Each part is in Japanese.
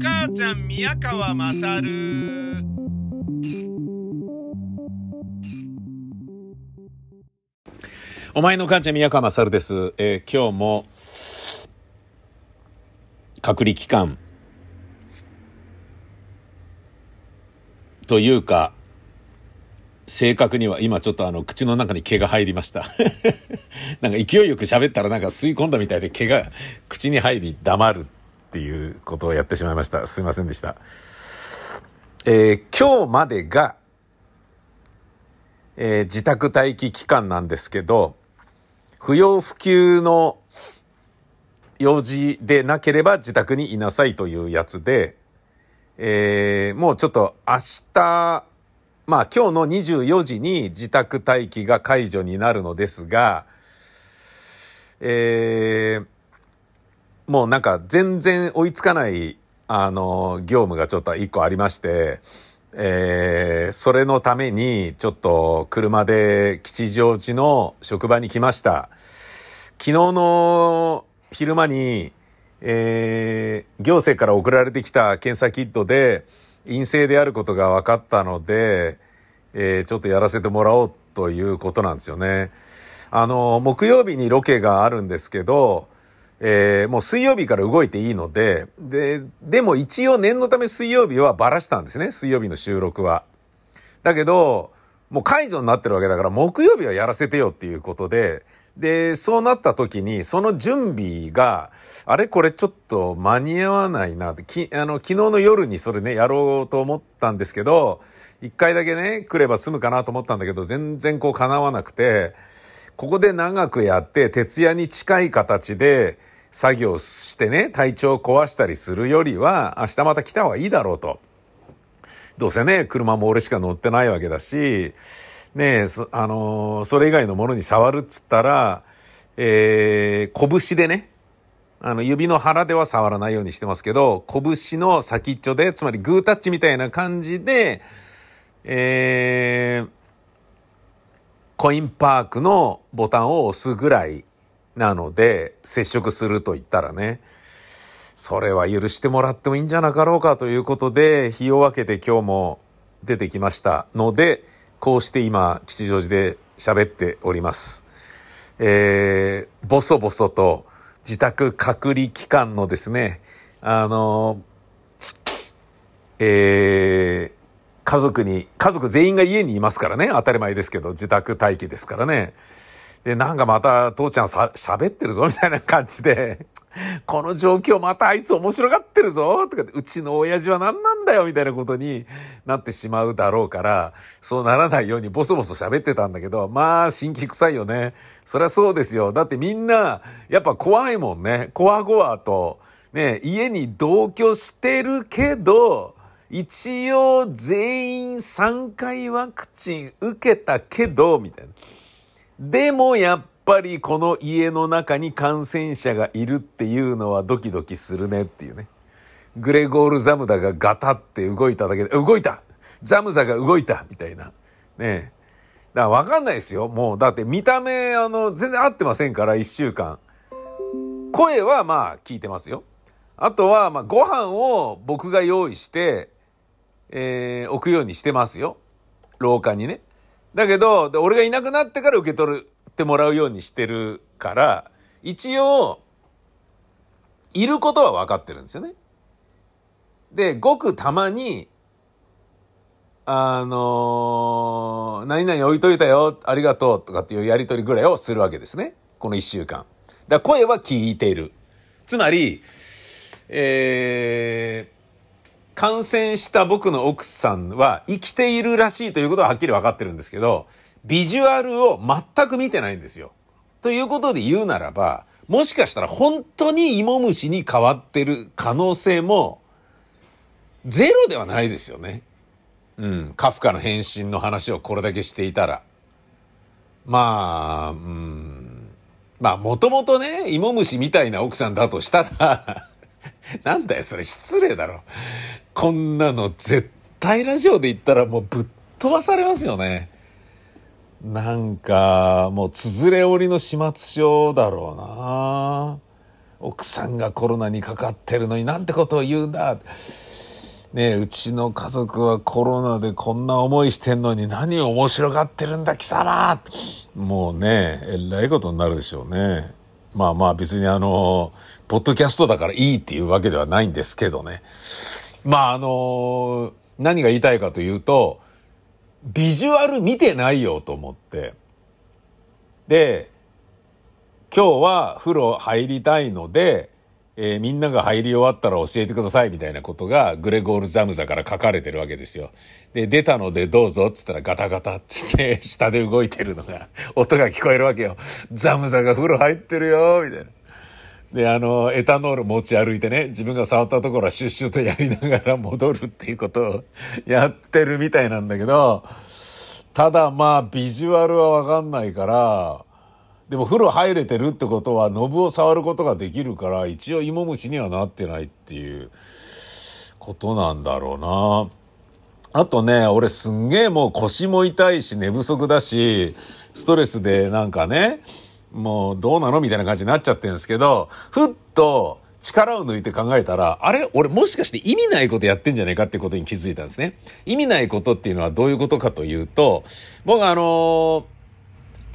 母ちゃん宮川まさるお前の母ちゃん宮川まさるです、えー今日も隔離期間。というか正確には今ちょっとあの口の中に毛が入りました。なんか勢いよく喋ったらなんか吸い込んだみたいで毛が口に入り黙る。っていうことをやってしまいました。すいませんでした。えー今日までがえー自宅待機期間なんですけど、不要不急の用事でなければ自宅にいなさいというやつで、えーもうちょっと明日、まあ今日の24時に自宅待機が解除になるのですが、えーもうなんか全然追いつかない、あの、業務がちょっと一個ありまして、えーそれのためにちょっと車で吉祥寺の職場に来ました。昨日の昼間に、えー行政から送られてきた検査キットで陰性であることが分かったので、えーちょっとやらせてもらおうということなんですよね。あの、木曜日にロケがあるんですけど、えーもう水曜日から動いていいので、で、でも一応念のため水曜日はバラしたんですね、水曜日の収録は。だけど、もう解除になってるわけだから、木曜日はやらせてよっていうことで、で、そうなった時に、その準備が、あれこれちょっと間に合わないなって、き、あの、昨日の夜にそれね、やろうと思ったんですけど、一回だけね、来れば済むかなと思ったんだけど、全然こう叶わなくて、ここで長くやって、徹夜に近い形で作業してね、体調を壊したりするよりは、明日また来た方がいいだろうと。どうせね、車も俺しか乗ってないわけだし、ねえ、あのーそれ以外のものに触るっつったら、えー、拳でね、あの、指の腹では触らないようにしてますけど、拳の先っちょで、つまりグータッチみたいな感じで、えー、コインパークのボタンを押すぐらいなので、接触すると言ったらね、それは許してもらってもいいんじゃなかろうかということで、日を分けて今日も出てきましたので、こうして今、吉祥寺で喋っております。えー、ボソボソと自宅隔離期間のですね、あの、えー家族に、家族全員が家にいますからね、当たり前ですけど、自宅待機ですからね。で、なんかまた父ちゃんさ、喋ってるぞ、みたいな感じで、この状況またあいつ面白がってるぞ、とか、うちの親父は何なんだよ、みたいなことになってしまうだろうから、そうならないようにボソボソ喋ってたんだけど、まあ、新規臭いよね。そりゃそうですよ。だってみんな、やっぱ怖いもんね。こわごわと、ね、家に同居してるけど、一応全員3回ワクチン受けたけど、みたいな。でもやっぱりこの家の中に感染者がいるっていうのはドキドキするねっていうね。グレゴール・ザムダがガタって動いただけで、動いたザムザが動いたみたいな。ねえ。だからわかんないですよ。もう、だって見た目、あの、全然合ってませんから、一週間。声はまあ聞いてますよ。あとは、まあご飯を僕が用意して、えー置くようにしてますよ。廊下にね。だけど、俺がいなくなってから受け取ってもらうようにしてるから、一応、いることは分かってるんですよね。で、ごくたまに、あのー何々置いといたよ、ありがとうとかっていうやりとりぐらいをするわけですね。この一週間。だ声は聞いている。つまり、えー感染した僕の奥さんは生きているらしいということははっきり分かってるんですけど、ビジュアルを全く見てないんですよ。ということで言うならば、もしかしたら本当に芋虫に変わってる可能性もゼロではないですよね。うん。カフカの変身の話をこれだけしていたら。まあ、うん。まあ、もともとね、芋虫みたいな奥さんだとしたら、なんだよ、それ失礼だろ。こんなの絶対ラジオで言ったらもうぶっ飛ばされますよね。なんか、もう、つづれ折りの始末書だろうな。奥さんがコロナにかかってるのになんてことを言うんだ。ねうちの家族はコロナでこんな思いしてんのに何を面白がってるんだ貴様もうね、えらいことになるでしょうね。まあまあ別にあの、ポッドキャストだからいいっていうわけではないんですけどね。まああの、何が言いたいかというと、ビジュアル見てないよと思って。で、今日は風呂入りたいので、えー、みんなが入り終わったら教えてくださいみたいなことがグレゴール・ザムザから書かれてるわけですよ。で、出たのでどうぞっつったらガタガタっつって下で動いてるのが、音が聞こえるわけよ。ザムザが風呂入ってるよみたいな。で、あの、エタノール持ち歩いてね、自分が触ったところはシュッシュとやりながら戻るっていうことを やってるみたいなんだけど、ただまあビジュアルはわかんないから、でも風呂入れてるってことは、ノブを触ることができるから、一応芋虫にはなってないっていうことなんだろうな。あとね、俺すんげえもう腰も痛いし寝不足だし、ストレスでなんかね、もうどうなのみたいな感じになっちゃってるんですけど、ふっと力を抜いて考えたら、あれ？俺もしかして意味ないことやってんじゃないかってことに気づいたんですね。意味ないことっていうのはどういうことかというと、僕あの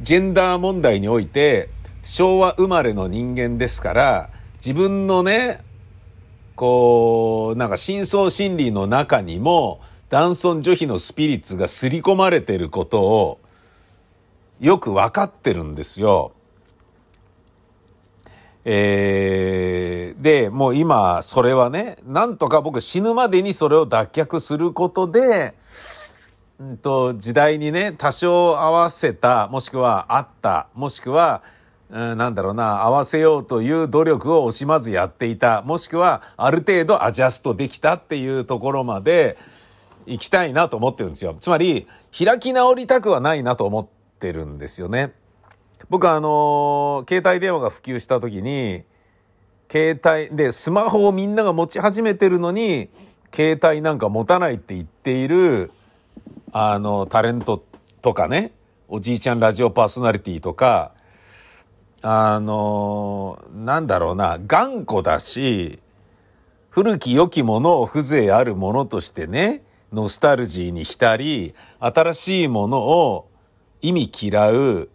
ジェンダー問題において、昭和生まれの人間ですから、自分のね、こう、なんか深層心理の中にも、男尊女卑のスピリッツが刷り込まれてることを、よくわかってるんですよ。えー、で、もう今、それはね、なんとか僕死ぬまでにそれを脱却することで、うんと、時代にね、多少合わせた、もしくはあった、もしくは、うん、なんだろうな、合わせようという努力を惜しまずやっていた、もしくは、ある程度アジャストできたっていうところまで行きたいなと思ってるんですよ。つまり、開き直りたくはないなと思ってるんですよね。僕はあの携帯電話が普及した時に、携帯でスマホをみんなが持ち始めてるのに、携帯なんか持たないって言っているあの、タレントとかね、おじいちゃんラジオパーソナリティとか、あの、なんだろうな、頑固だし、古き良きものを風情あるものとしてね、ノスタルジーに浸り、新しいものを意味嫌う、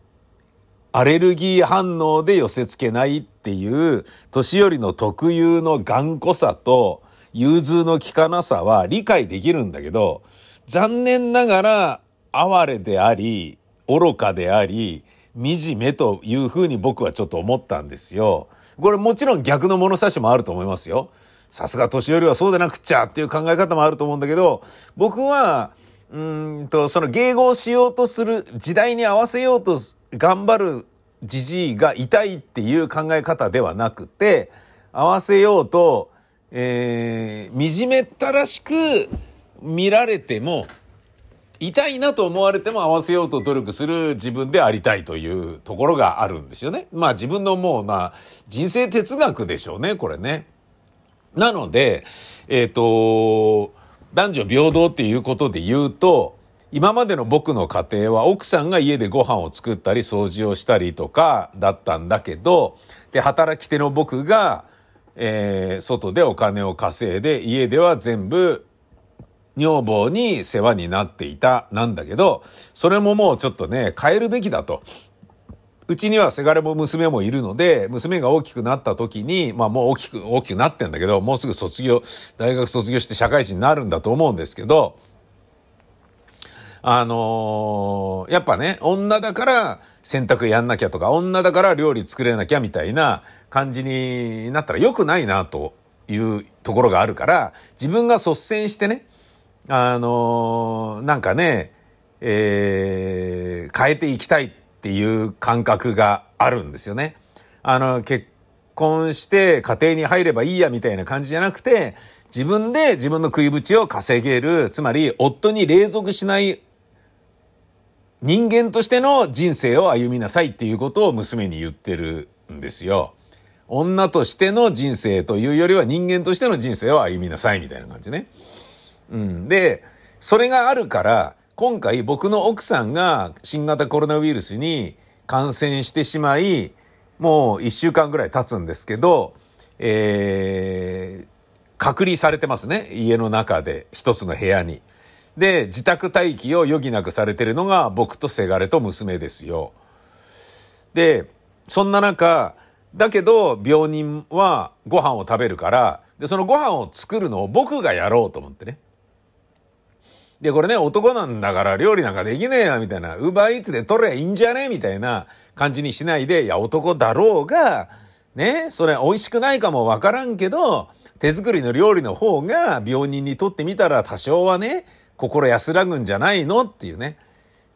アレルギー反応で寄せ付けないっていう、年寄りの特有の頑固さと、融通の利かなさは理解できるんだけど、残念ながら、哀れであり、愚かであり、惨めというふうに僕はちょっと思ったんですよ。これもちろん逆の物差しもあると思いますよ。さすが年寄りはそうでなくっちゃっていう考え方もあると思うんだけど、僕は、うんと、その迎合しようとする、時代に合わせようと頑張るじじいが痛いっていう考え方ではなくて、合わせようと、えー、惨めったらしく、見られても、痛いなと思われても合わせようと努力する自分でありたいというところがあるんですよね。まあ自分のもうな、人生哲学でしょうね、これね。なので、えっ、ー、と、男女平等っていうことで言うと、今までの僕の家庭は奥さんが家でご飯を作ったり掃除をしたりとかだったんだけど、で、働き手の僕が、えー、外でお金を稼いで家では全部女房に世話になっていたなんだけど、それももうちょっとね、変えるべきだと。うちにはせがれも娘もいるので、娘が大きくなった時に、まあもう大きく、大きくなってんだけど、もうすぐ卒業、大学卒業して社会人になるんだと思うんですけど、あのー、やっぱね、女だから洗濯やんなきゃとか、女だから料理作れなきゃみたいな感じになったら良くないなというところがあるから、自分が率先してね、あのなんかね、えー、変えていきたいっていう感覚があるんですよね。あの、結婚して家庭に入ればいいやみたいな感じじゃなくて、自分で自分の食いぶちを稼げる、つまり夫に隷属しない人間としての人生を歩みなさいっていうことを娘に言ってるんですよ。女としての人生というよりは人間としての人生を歩みなさいみたいな感じね。うん。で、それがあるから、今回僕の奥さんが新型コロナウイルスに感染してしまい、もう一週間ぐらい経つんですけど、えー、隔離されてますね。家の中で、一つの部屋に。で、自宅待機を余儀なくされてるのが僕とせがれと娘ですよ。で、そんな中、だけど病人はご飯を食べるから、で、そのご飯を作るのを僕がやろうと思ってね。で、これね、男なんだから料理なんかできねえや、みたいな。ウーバーイーツで取ればいいんじゃねみたいな感じにしないで、いや、男だろうが、ね、それ美味しくないかもわからんけど、手作りの料理の方が病人にとってみたら多少はね、心安らぐんじゃないの？っていうね。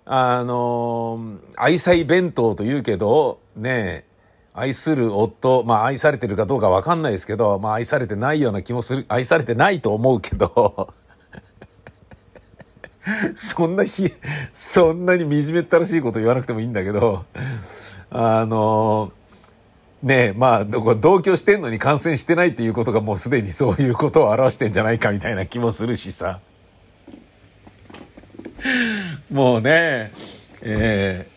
あの、愛妻弁当と言うけど、ね、愛する夫、まあ愛されてるかどうかわかんないですけど、まあ愛されてないような気もする、愛されてないと思うけど、そんな日、そんなに惨めったらしいこと言わなくてもいいんだけど、あの、ねえ、まあ、同居してんのに感染してないっていうことがもうすでにそういうことを表してんじゃないかみたいな気もするしさ。もうね、え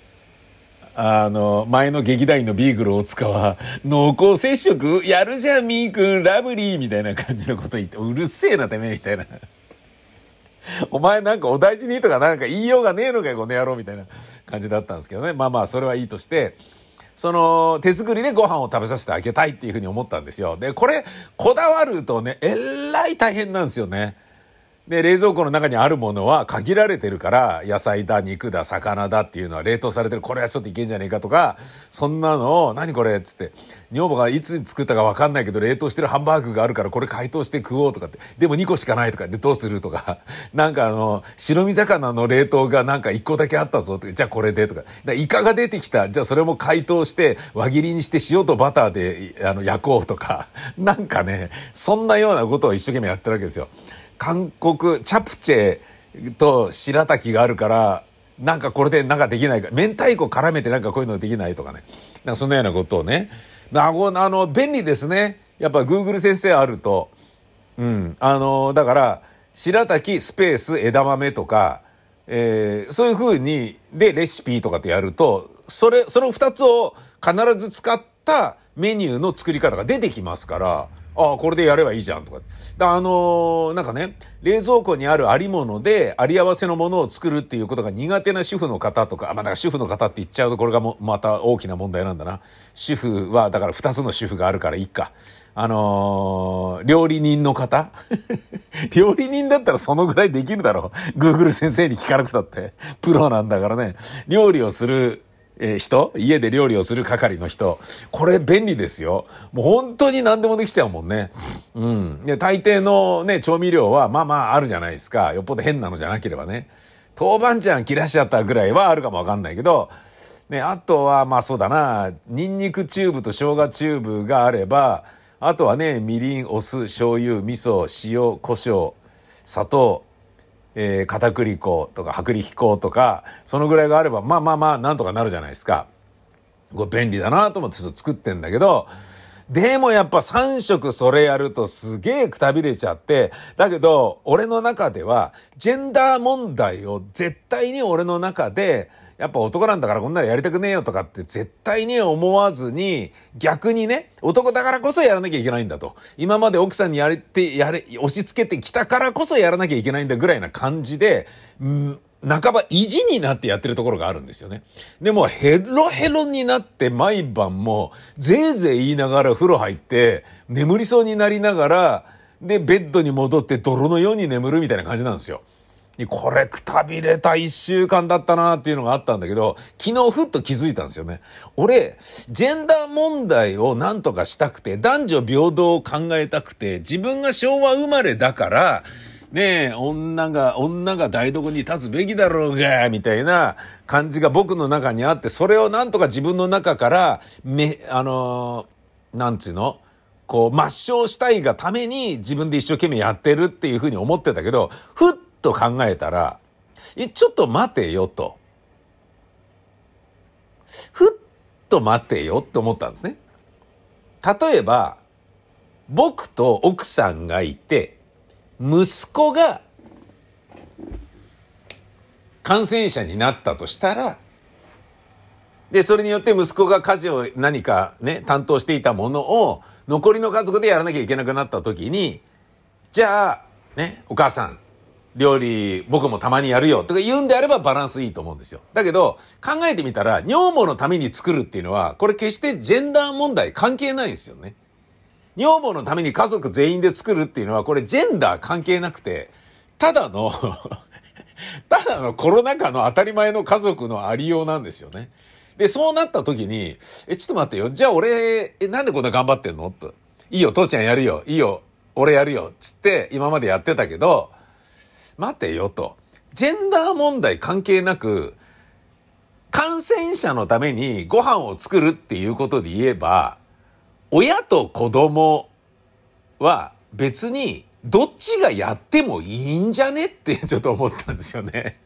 ー、あの、前の劇団員のビーグル大塚は、濃厚接触やるじゃん、みーくん、ラブリーみたいな感じのこと言って、うるせえな、てめえ、みたいな。お前なんかお大事にとかなんか言いようがねえのかよ、この野郎、みたいな感じだったんですけどね。まあまあ、それはいいとして、その、手作りでご飯を食べさせてあげたいっていうふうに思ったんですよ。で、これ、こだわるとね、えらい大変なんですよね。で、冷蔵庫の中にあるものは限られてるから、野菜だ、肉だ、魚だっていうのは冷凍されてる。これはちょっといけんじゃねえかとか、そんなのを、何これっつって、女房がいつ作ったかわかんないけど、冷凍してるハンバーグがあるから、これ解凍して食おうとかって、でも2個しかないとかでどうするとか、なんかあの、白身魚の冷凍がなんか1個だけあったぞとか、じゃあこれでとか、かイカが出てきた、じゃあそれも解凍して輪切りにして塩とバターであの焼こうとか、なんかね、そんなようなことを一生懸命やってるわけですよ。韓国、チャプチェと白滝があるから、なんかこれでなんかできないか、明太子絡めてなんかこういうのできないとかね。なんかそんなようなことをね。あの、便利ですね。やっぱ Google 先生あると。うん。あの、だから、白滝スペース枝豆とか、えー、そういう風に、で、レシピとかってやると、それ、その二つを必ず使ったメニューの作り方が出てきますから、ああ、これでやればいいじゃんとか。だあのー、なんかね、冷蔵庫にあるありもので、あり合わせのものを作るっていうことが苦手な主婦の方とか、まあだから主婦の方って言っちゃうとこれがもまた大きな問題なんだな。主婦は、だから二つの主婦があるからいいか。あのー、料理人の方？料理人だったらそのぐらいできるだろう。Google 先生に聞かなくたって。プロなんだからね。料理をするえー、人？家で料理をする係の人。これ便利ですよ。もう本当に何でもできちゃうもんね。うん。で、大抵のね、調味料はまあまああるじゃないですか。よっぽど変なのじゃなければね。豆板醤切らしちゃったぐらいはあるかもわかんないけど、ね、あとはまあそうだな、ニンニクチューブと生姜チューブがあれば、あとはね、みりん、お酢、醤油、味噌、塩、胡椒、砂糖、えー、片栗粉とか薄力粉とか、そのぐらいがあれば、まあまあまあ、なんとかなるじゃないですか。これ便利だなと思って作ってんだけど、でもやっぱ3色それやるとすげえくたびれちゃって、だけど、俺の中では、ジェンダー問題を絶対に俺の中で、やっぱ男なんだからこんなのやりたくねえよとかって絶対に思わずに、逆にね、男だからこそやらなきゃいけないんだと。今まで奥さんにやれて、やれ、押し付けてきたからこそやらなきゃいけないんだぐらいな感じで、ん半ば意地になってやってるところがあるんですよね。でもヘロヘロになって毎晩もぜいぜい言いながら風呂入って眠りそうになりながらでベッドに戻って泥のように眠るみたいな感じなんですよ。これくたびれた一週間だったなっていうのがあったんだけど、昨日ふっと気づいたんですよね。俺、ジェンダー問題を何とかしたくて、男女平等を考えたくて、自分が昭和生まれだから、ねえ、女が、女が台所に立つべきだろうが、みたいな感じが僕の中にあって、それをなんとか自分の中から、め、あのー、なんつうの？こう、抹消したいがために自分で一生懸命やってるっていうふうに思ってたけど、ふっと考えたら、え、ちょっと待てよと。ふっと待てよって思ったんですね。例えば、僕と奥さんがいて、息子が感染者になったとしたら、で、それによって息子が家事を何かね、担当していたものを、残りの家族でやらなきゃいけなくなった時に、じゃあ、ね、お母さん、料理僕もたまにやるよとか言うんであればバランスいいと思うんですよ。だけど、考えてみたら、女房のために作るっていうのは、これ決してジェンダー問題関係ないんですよね。女房のために家族全員で作るっていうのは、これジェンダー関係なくて、ただの ただのコロナ禍の当たり前の家族のありようなんですよね。で、そうなった時に、え、ちょっと待ってよ。じゃあ俺、え、なんでこんな頑張ってんの？と。いいよ、父ちゃんやるよ。いいよ、俺やるよ。つって、今までやってたけど、待てよと。ジェンダー問題関係なく、感染者のためにご飯を作るっていうことで言えば、親と子供は別にどっちがやってもいいんじゃねって ちょっと思ったんですよね。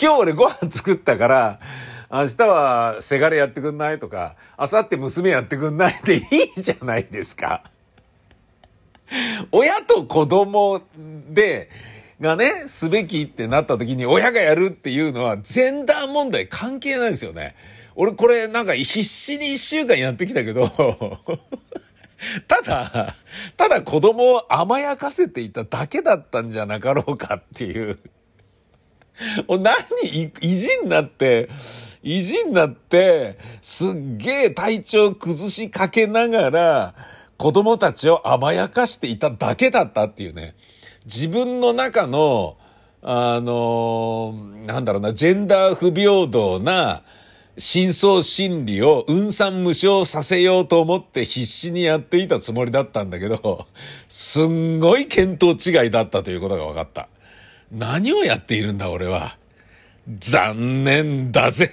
今日俺ご飯作ったから、明日はせがれやってくんないとか、明後日娘やってくんないって いいじゃないですか。親と子供で、がね、すべきってなった時に親がやるっていうのは、ジェンダー問題関係ないですよね。俺これなんか必死に一週間やってきたけど ただ、ただ子供を甘やかせていただけだったんじゃなかろうかっていう何？意地になって、意地になって、すっげえ体調崩しかけながら、子供たちを甘やかしていただけだったっていうね。自分の中の、あの、なんだろうな、ジェンダー不平等な深層心理を運算無償させようと思って必死にやっていたつもりだったんだけど、すんごい見当違いだったということが分かった。何をやっているんだ俺は。残念だぜ。